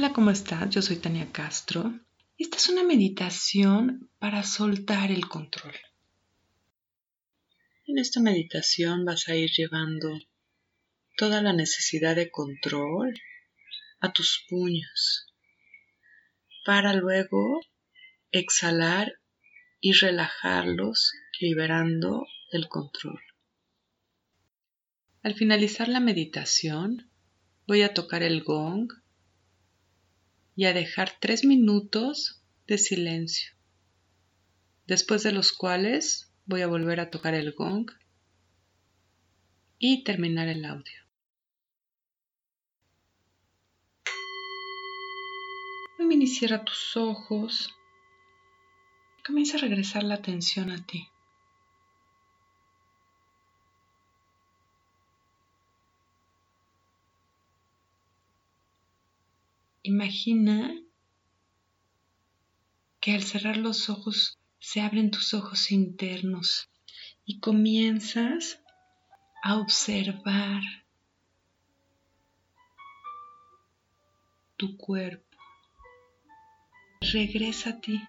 Hola, ¿cómo estás? Yo soy Tania Castro. Esta es una meditación para soltar el control. En esta meditación vas a ir llevando toda la necesidad de control a tus puños para luego exhalar y relajarlos liberando el control. Al finalizar la meditación voy a tocar el gong y a dejar tres minutos de silencio, después de los cuales voy a volver a tocar el gong y terminar el audio. Mini cierra tus ojos. Comienza a regresar la atención a ti. Imagina que al cerrar los ojos se abren tus ojos internos y comienzas a observar tu cuerpo. Regresa a ti.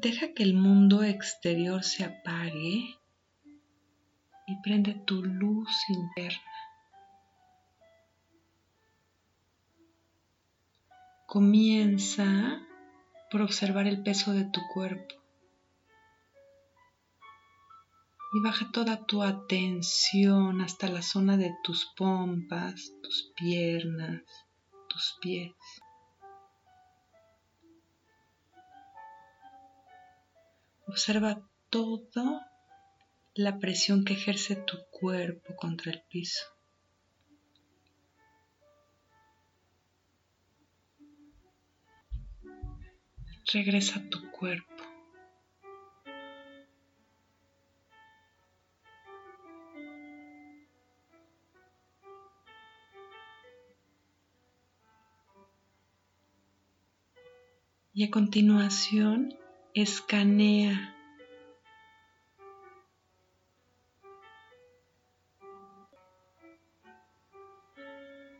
Deja que el mundo exterior se apague y prende tu luz interna. Comienza por observar el peso de tu cuerpo y baja toda tu atención hasta la zona de tus pompas, tus piernas, tus pies. Observa toda la presión que ejerce tu cuerpo contra el piso. Regresa a tu cuerpo. Y a continuación escanea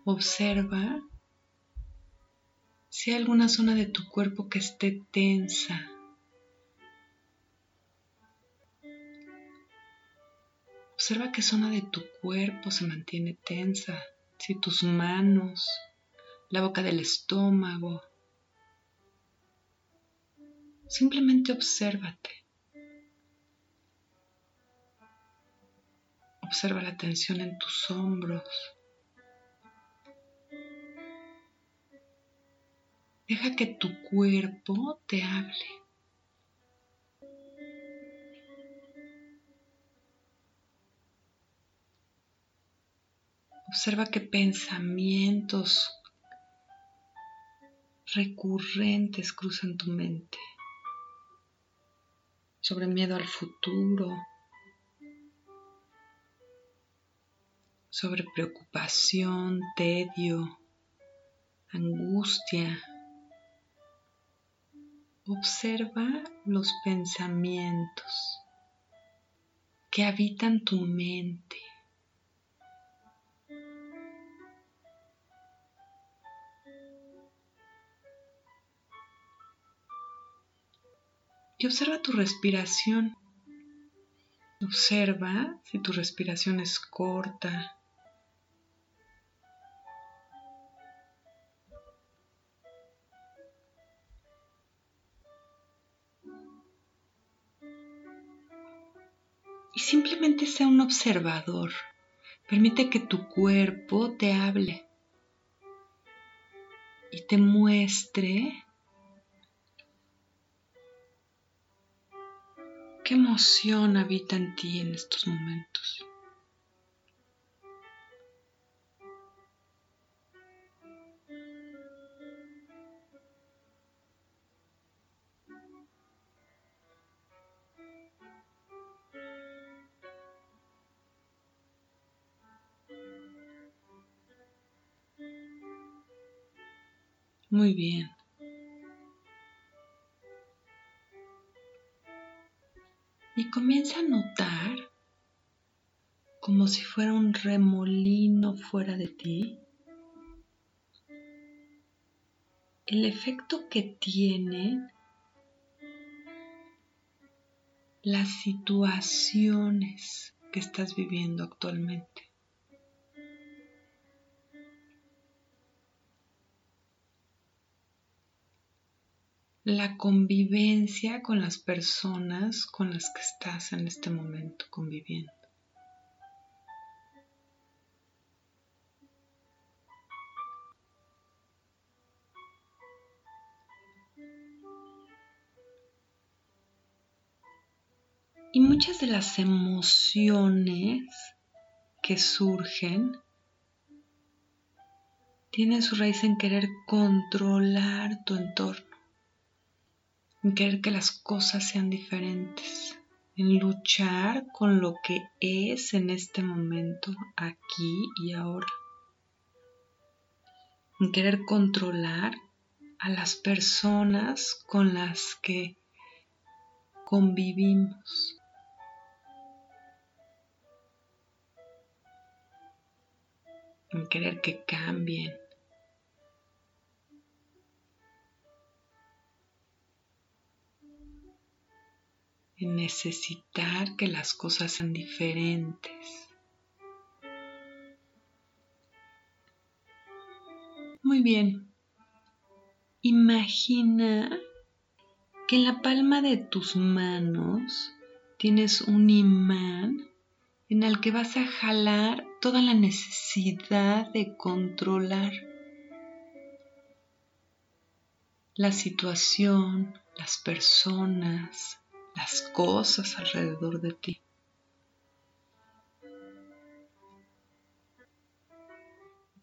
Observa si hay alguna zona de tu cuerpo que esté tensa. Observa qué zona de tu cuerpo se mantiene tensa, si tus manos, la boca del estómago. Simplemente obsérvate. Observa la tensión en tus hombros. Deja que tu cuerpo te hable. Observa qué pensamientos recurrentes cruzan tu mente. Sobre miedo al futuro, sobre preocupación, tedio, angustia, Observa los pensamientos que habitan tu mente. Y observa tu respiración. Observa si tu respiración es corta, simplemente sea un observador. Permite que tu cuerpo te hable y te muestre qué emoción habita en ti en estos momentos. Muy bien. Y comienza a notar como si fuera un remolino fuera de ti, el efecto que tienen las situaciones que estás viviendo actualmente. La convivencia con las personas con las que estás en este momento conviviendo. Y muchas de las emociones que surgen tienen su raíz en querer controlar tu entorno, en querer que las cosas sean diferentes, en luchar con lo que es en este momento, aquí y ahora, en querer controlar a las personas con las que convivimos. en querer que cambien. Necesitar que las cosas sean diferentes. Muy bien. Imagina que en la palma de tus manos tienes un imán en el que vas a jalar toda la necesidad de controlar la situación, las personas, las cosas alrededor de ti.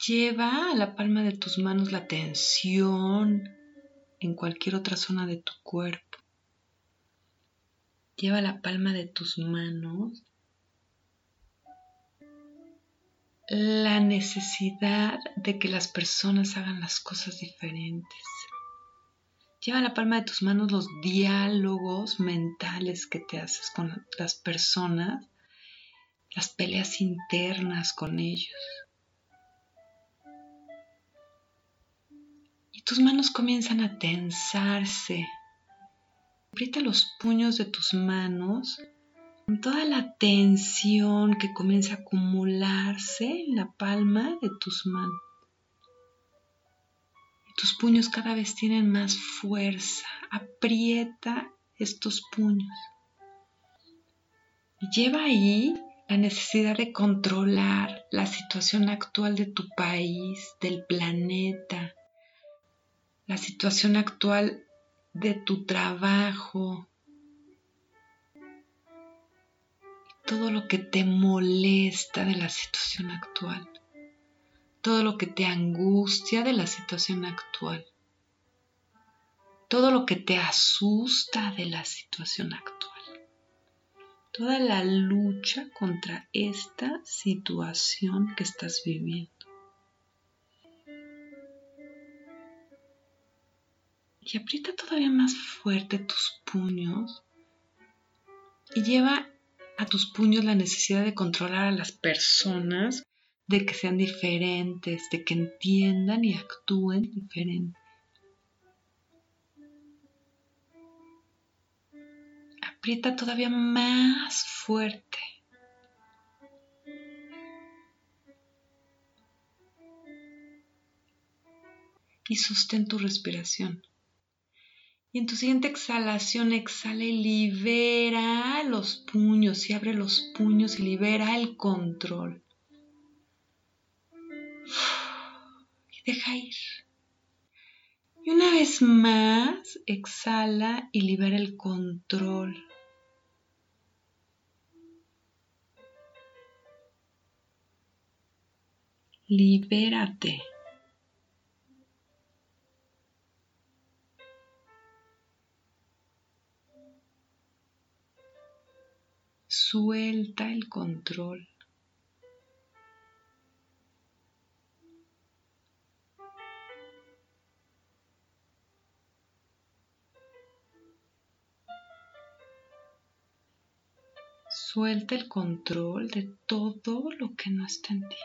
Lleva a la palma de tus manos la tensión en cualquier otra zona de tu cuerpo. Lleva la palma de tus manos la necesidad de que las personas hagan las cosas diferentes. Lleva a la palma de tus manos los diálogos mentales que te haces con las personas, las peleas internas con ellos. Y tus manos comienzan a tensarse. Aprieta los puños de tus manos con toda la tensión que comienza a acumularse en la palma de tus manos. Tus puños cada vez tienen más fuerza. Aprieta estos puños. Lleva ahí la necesidad de controlar la situación actual de tu país, del planeta, la situación actual de tu trabajo, todo lo que te molesta de la situación actual, todo lo que te angustia de la situación actual, todo lo que te asusta de la situación actual, toda la lucha contra esta situación que estás viviendo. Y aprieta todavía más fuerte tus puños y lleva a tus puños la necesidad de controlar a las personas, de que sean diferentes, de que entiendan y actúen diferente. Aprieta todavía más fuerte. Y sostén tu respiración. Y en tu siguiente exhalación exhala y libera los puños y abre los puños y libera el control. Y deja ir. Y una vez más, exhala y libera el control. Libérate. Suelta el control. Suelta el control de todo lo que no está en ti.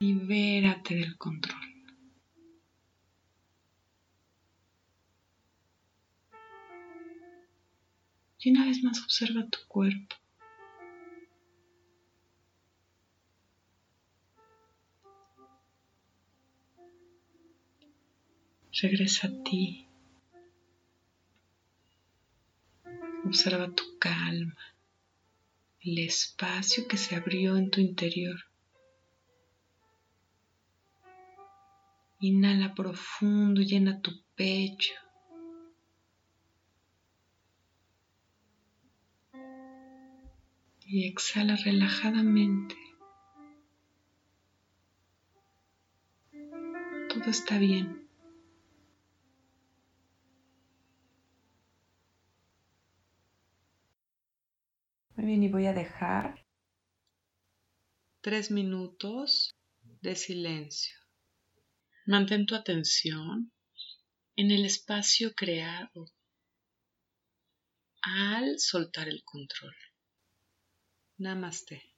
Libérate del control. Y una vez más observa tu cuerpo. Regresa a ti. Observa tu calma, el espacio que se abrió en tu interior. Inhala profundo, llena tu pecho. Y exhala relajadamente. Todo está bien. Voy a dejar tres minutos de silencio. Mantén tu atención en el espacio creado al soltar el control. Namaste.